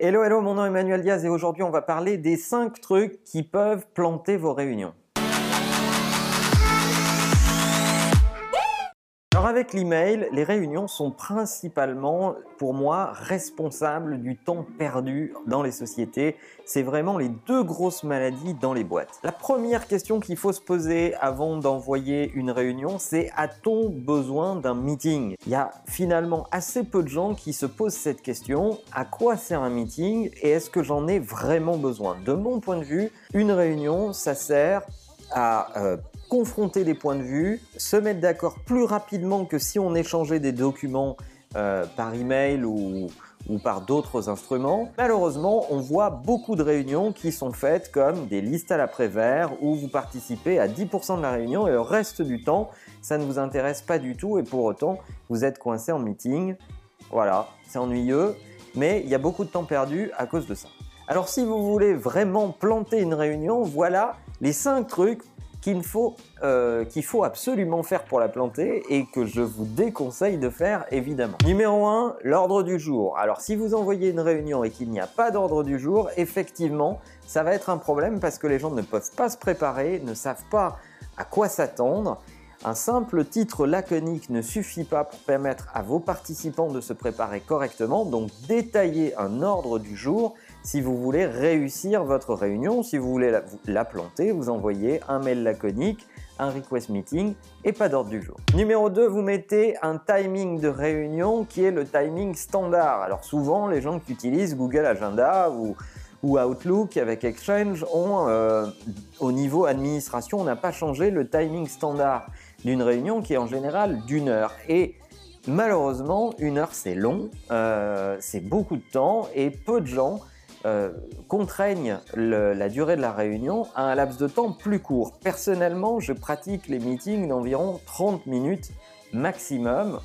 Hello, hello, mon nom est Emmanuel Diaz et aujourd'hui on va parler des 5 trucs qui peuvent planter vos réunions. Avec l'email, les réunions sont principalement pour moi responsables du temps perdu dans les sociétés. C'est vraiment les deux grosses maladies dans les boîtes. La première question qu'il faut se poser avant d'envoyer une réunion, c'est a-t-on besoin d'un meeting? Il y a finalement assez peu de gens qui se posent cette question. À quoi sert un meeting? et est-ce que j'en ai vraiment besoin? De mon point de vue, une réunion, ça sert à euh, confronter des points de vue, se mettre d'accord plus rapidement que si on échangeait des documents euh, par email ou, ou par d'autres instruments. Malheureusement, on voit beaucoup de réunions qui sont faites comme des listes à l'après-vert où vous participez à 10% de la réunion et le reste du temps, ça ne vous intéresse pas du tout et pour autant, vous êtes coincé en meeting. Voilà, c'est ennuyeux, mais il y a beaucoup de temps perdu à cause de ça. Alors si vous voulez vraiment planter une réunion, voilà les 5 trucs qu'il faut, euh, qu'il faut absolument faire pour la planter et que je vous déconseille de faire évidemment. Numéro 1, l'ordre du jour. Alors si vous envoyez une réunion et qu'il n'y a pas d'ordre du jour, effectivement, ça va être un problème parce que les gens ne peuvent pas se préparer, ne savent pas à quoi s'attendre. Un simple titre laconique ne suffit pas pour permettre à vos participants de se préparer correctement, donc détaillez un ordre du jour si vous voulez réussir votre réunion, si vous voulez la, planter, vous envoyez un mail laconique, un request meeting et pas d'ordre du jour. Numéro 2, vous mettez un timing de réunion qui est le timing standard. Alors souvent, les gens qui utilisent Google Agenda ou, Outlook avec Exchange ont, euh, au niveau administration, on n'a pas changé le timing standard d'une réunion qui est en général d'une heure. Et malheureusement, une heure c'est long, euh, c'est beaucoup de temps et peu de gens euh, contraignent la durée de la réunion à un laps de temps plus court. Personnellement, je pratique les meetings d'environ 30 minutes maximum.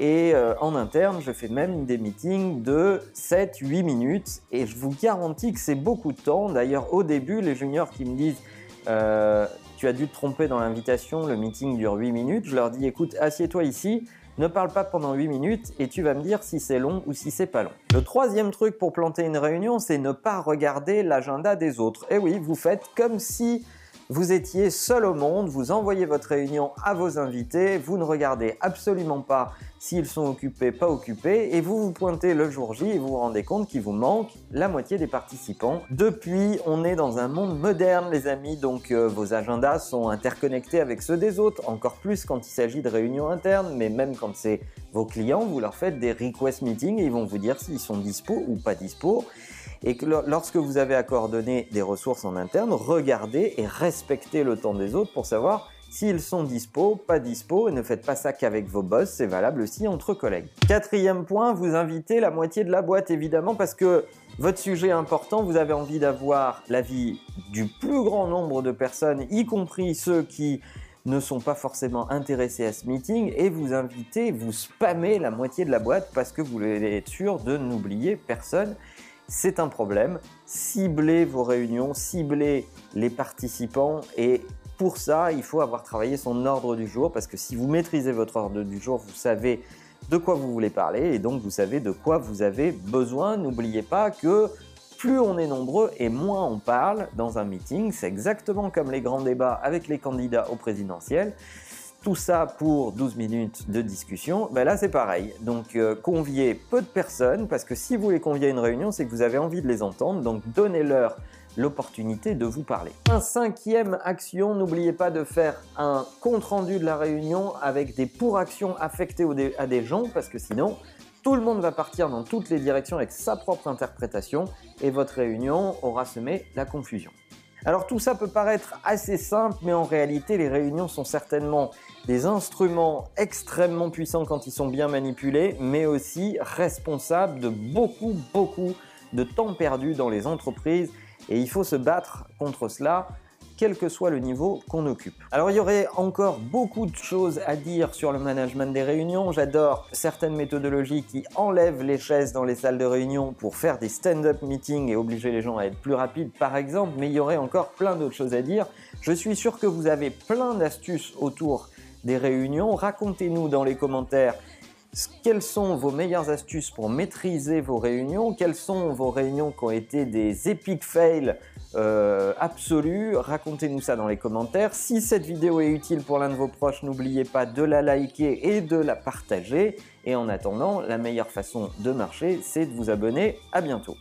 Et euh, en interne, je fais même des meetings de 7-8 minutes. Et je vous garantis que c'est beaucoup de temps. D'ailleurs, au début, les juniors qui me disent euh, Tu as dû te tromper dans l'invitation, le meeting dure 8 minutes. Je leur dis Écoute, assieds-toi ici. Ne parle pas pendant 8 minutes et tu vas me dire si c'est long ou si c'est pas long. Le troisième truc pour planter une réunion, c'est ne pas regarder l'agenda des autres. Et oui, vous faites comme si vous étiez seul au monde, vous envoyez votre réunion à vos invités, vous ne regardez absolument pas s'ils sont occupés, pas occupés, et vous vous pointez le jour J et vous vous rendez compte qu'il vous manque la moitié des participants. Depuis, on est dans un monde moderne, les amis, donc euh, vos agendas sont interconnectés avec ceux des autres, encore plus quand il s'agit de réunions internes, mais même quand c'est vos clients, vous leur faites des request meetings et ils vont vous dire s'ils sont dispo ou pas dispo et que lorsque vous avez à coordonner des ressources en interne, regardez et respectez le temps des autres pour savoir s'ils sont dispo, pas dispo, et ne faites pas ça qu'avec vos boss, c'est valable aussi entre collègues. Quatrième point, vous invitez la moitié de la boîte évidemment parce que votre sujet est important, vous avez envie d'avoir l'avis du plus grand nombre de personnes, y compris ceux qui ne sont pas forcément intéressés à ce meeting, et vous invitez, vous spammez la moitié de la boîte parce que vous voulez être sûr de n'oublier personne c'est un problème. Ciblez vos réunions, ciblez les participants et pour ça, il faut avoir travaillé son ordre du jour parce que si vous maîtrisez votre ordre du jour, vous savez de quoi vous voulez parler et donc vous savez de quoi vous avez besoin. N'oubliez pas que plus on est nombreux et moins on parle dans un meeting. C'est exactement comme les grands débats avec les candidats au présidentiel. Tout ça pour 12 minutes de discussion. Ben là, c'est pareil. Donc, euh, conviez peu de personnes, parce que si vous les conviez à une réunion, c'est que vous avez envie de les entendre. Donc, donnez-leur l'opportunité de vous parler. Un cinquième action, n'oubliez pas de faire un compte-rendu de la réunion avec des pour-actions affectées à des gens, parce que sinon, tout le monde va partir dans toutes les directions avec sa propre interprétation et votre réunion aura semé la confusion. Alors tout ça peut paraître assez simple, mais en réalité les réunions sont certainement des instruments extrêmement puissants quand ils sont bien manipulés, mais aussi responsables de beaucoup, beaucoup de temps perdu dans les entreprises. Et il faut se battre contre cela quel que soit le niveau qu'on occupe. Alors il y aurait encore beaucoup de choses à dire sur le management des réunions. J'adore certaines méthodologies qui enlèvent les chaises dans les salles de réunion pour faire des stand-up meetings et obliger les gens à être plus rapides par exemple, mais il y aurait encore plein d'autres choses à dire. Je suis sûr que vous avez plein d'astuces autour des réunions. Racontez-nous dans les commentaires quelles sont vos meilleures astuces pour maîtriser vos réunions, quelles sont vos réunions qui ont été des epic fails euh, absolus, racontez-nous ça dans les commentaires. Si cette vidéo est utile pour l'un de vos proches, n'oubliez pas de la liker et de la partager. Et en attendant, la meilleure façon de marcher, c'est de vous abonner. À bientôt.